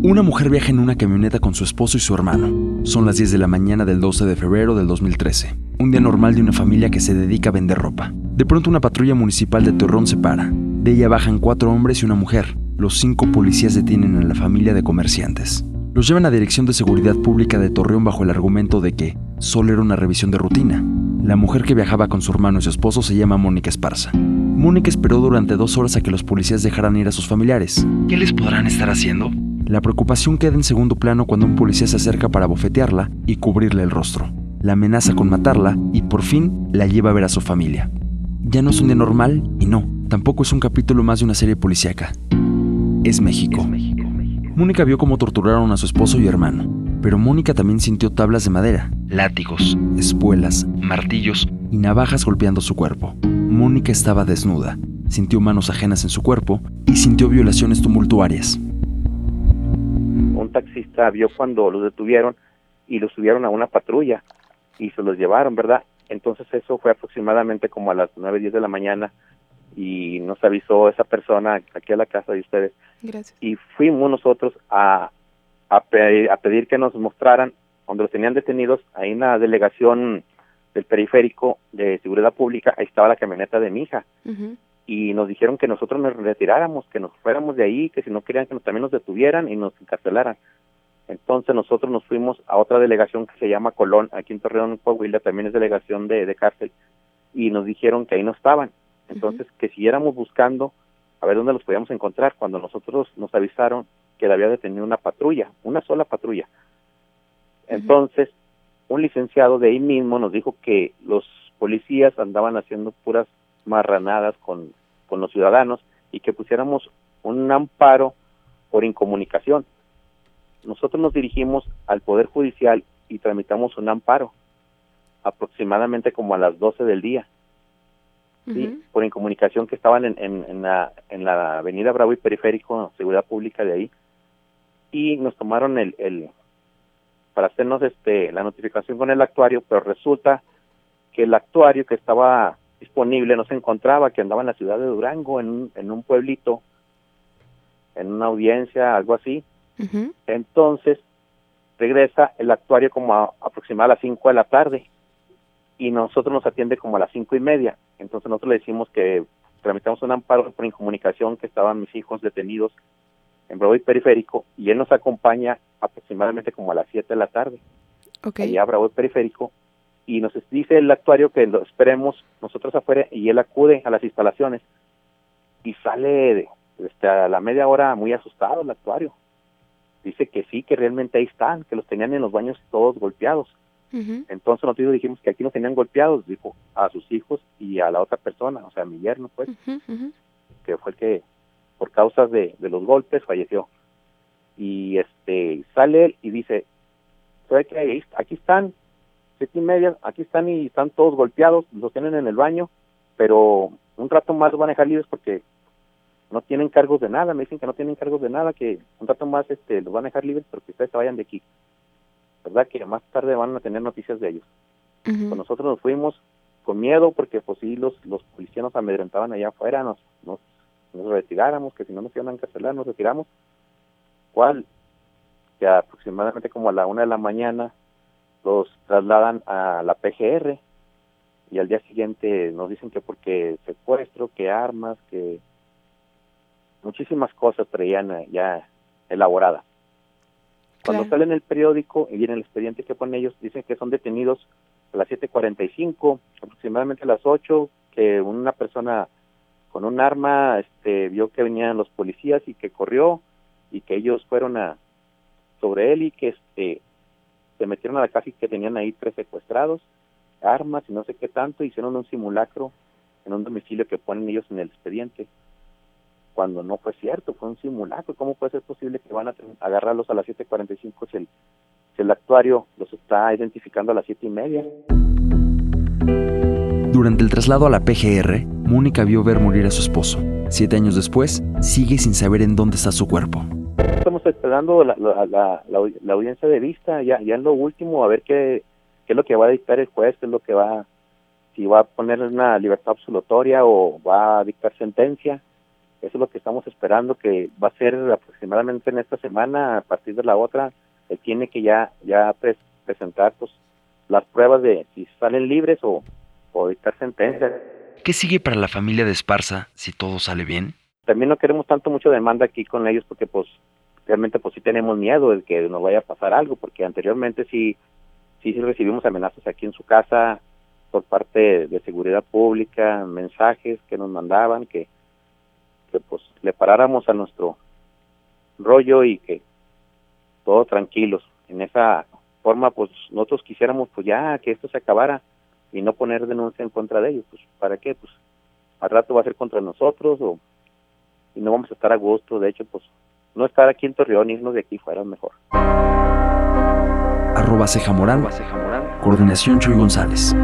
Una mujer viaja en una camioneta con su esposo y su hermano. Son las 10 de la mañana del 12 de febrero del 2013. Un día normal de una familia que se dedica a vender ropa. De pronto una patrulla municipal de Torreón se para. De ella bajan cuatro hombres y una mujer. Los cinco policías detienen a la familia de comerciantes. Los llevan a Dirección de Seguridad Pública de Torreón bajo el argumento de que solo era una revisión de rutina. La mujer que viajaba con su hermano y su esposo se llama Mónica Esparza. Mónica esperó durante dos horas a que los policías dejaran ir a sus familiares. ¿Qué les podrán estar haciendo? La preocupación queda en segundo plano cuando un policía se acerca para bofetearla y cubrirle el rostro. La amenaza con matarla y por fin la lleva a ver a su familia. Ya no es un día normal y no, tampoco es un capítulo más de una serie policíaca. Es México. Mónica vio cómo torturaron a su esposo y hermano, pero Mónica también sintió tablas de madera, látigos, espuelas, martillos y navajas golpeando su cuerpo. Mónica estaba desnuda, sintió manos ajenas en su cuerpo y sintió violaciones tumultuarias taxista vio cuando los detuvieron y los subieron a una patrulla y se los llevaron, ¿verdad? Entonces eso fue aproximadamente como a las nueve, diez de la mañana y nos avisó esa persona aquí a la casa de ustedes. Gracias. Y fuimos nosotros a, a, pedir, a pedir que nos mostraran donde los tenían detenidos, ahí en la delegación del periférico de seguridad pública, ahí estaba la camioneta de mi hija. Y nos dijeron que nosotros nos retiráramos, que nos fuéramos de ahí, que si no querían que nos, también nos detuvieran y nos encarcelaran. Entonces nosotros nos fuimos a otra delegación que se llama Colón, aquí en Torreón, Coahuila, también es delegación de, de cárcel, y nos dijeron que ahí no estaban. Entonces, que siguiéramos buscando a ver dónde los podíamos encontrar, cuando nosotros nos avisaron que había detenido una patrulla, una sola patrulla. Entonces, un licenciado de ahí mismo nos dijo que los policías andaban haciendo puras marranadas con, con los ciudadanos y que pusiéramos un amparo por incomunicación. Nosotros nos dirigimos al Poder Judicial y tramitamos un amparo, aproximadamente como a las 12 del día, ¿sí? por incomunicación que estaban en, en, la, en la avenida Bravo y Periférico, Seguridad Pública de ahí, y nos tomaron el, el para hacernos este la notificación con el actuario, pero resulta que el actuario que estaba disponible no se encontraba, que andaba en la ciudad de Durango, en en un pueblito, en una audiencia, algo así, entonces, regresa el actuario como a, aproximadamente a las 5 de la tarde y nosotros nos atiende como a las cinco y media. Entonces nosotros le decimos que tramitamos un amparo por incomunicación que estaban mis hijos detenidos en Bravo y Periférico y él nos acompaña aproximadamente como a las 7 de la tarde. Okay. Allá a Bravo y Periférico y nos dice el actuario que lo esperemos nosotros afuera y él acude a las instalaciones y sale este, a la media hora muy asustado el actuario dice que sí, que realmente ahí están, que los tenían en los baños todos golpeados. Entonces nosotros dijimos que aquí no tenían golpeados, dijo a sus hijos y a la otra persona, o sea, a mi yerno, pues, que fue el que por causas de, de los golpes falleció. Y este sale él y dice, ¿sabe que aquí están, siete y media, aquí están y están todos golpeados, los tienen en el baño, pero un rato más los van a dejar libres porque no tienen cargos de nada, me dicen que no tienen cargos de nada, que un rato más este los van a dejar libres, pero que ustedes se vayan de aquí. ¿Verdad? Que más tarde van a tener noticias de ellos. Pues nosotros nos fuimos con miedo porque pues sí, los, los policías nos amedrentaban allá afuera, nos, nos, nos retiráramos, que si no nos iban a encarcelar, nos retiramos. ¿Cuál? Que aproximadamente como a la una de la mañana los trasladan a la PGR y al día siguiente nos dicen que porque secuestro, que armas, que muchísimas cosas traían eh, ya elaboradas. Cuando sale en el periódico y viene el expediente que ponen ellos, dicen que son detenidos a las 7.45, aproximadamente a las 8, que una persona con un arma este, vio que venían los policías y que corrió y que ellos fueron a sobre él y que este se metieron a la casa y que tenían ahí tres secuestrados, armas y no sé qué tanto, hicieron un simulacro en un domicilio que ponen ellos en el expediente cuando no fue cierto, fue un simulacro. ¿Cómo puede ser posible que van a agarrarlos a las 7.45 si el, si el actuario los está identificando a las siete y media? Durante el traslado a la PGR, Mónica vio ver morir a su esposo. Siete años después, sigue sin saber en dónde está su cuerpo. Esperando la, la, la, audiencia de vista, ya, ya en lo último, a ver qué, qué es lo que va a dictar el juez, qué es lo que va, si va a poner una libertad absolutoria o va a dictar sentencia Eso es lo que estamos esperando, que va a ser aproximadamente en esta semana, a partir de la otra, él tiene que ya, ya presentar pues, las pruebas de si salen libres o, o dictar sentencia. ¿Qué sigue para la familia de Esparza si todo sale bien? También no queremos tanto mucho demanda aquí con ellos porque pues realmente pues sí tenemos miedo de que nos vaya a pasar algo porque anteriormente sí sí, sí recibimos amenazas aquí en su casa por parte de seguridad pública, mensajes que nos mandaban que que pues le paráramos a nuestro rollo y que todos tranquilos. En esa forma, pues nosotros quisiéramos pues ya que esto se acabara y no poner denuncia en contra de ellos. Pues ¿para qué? Pues al rato va a ser contra nosotros o y no vamos a estar a gusto. De hecho, pues no estar aquí en Torreón, irnos de aquí fuera mejor. Arroba Ceja Morán, Coordinación Chuy González.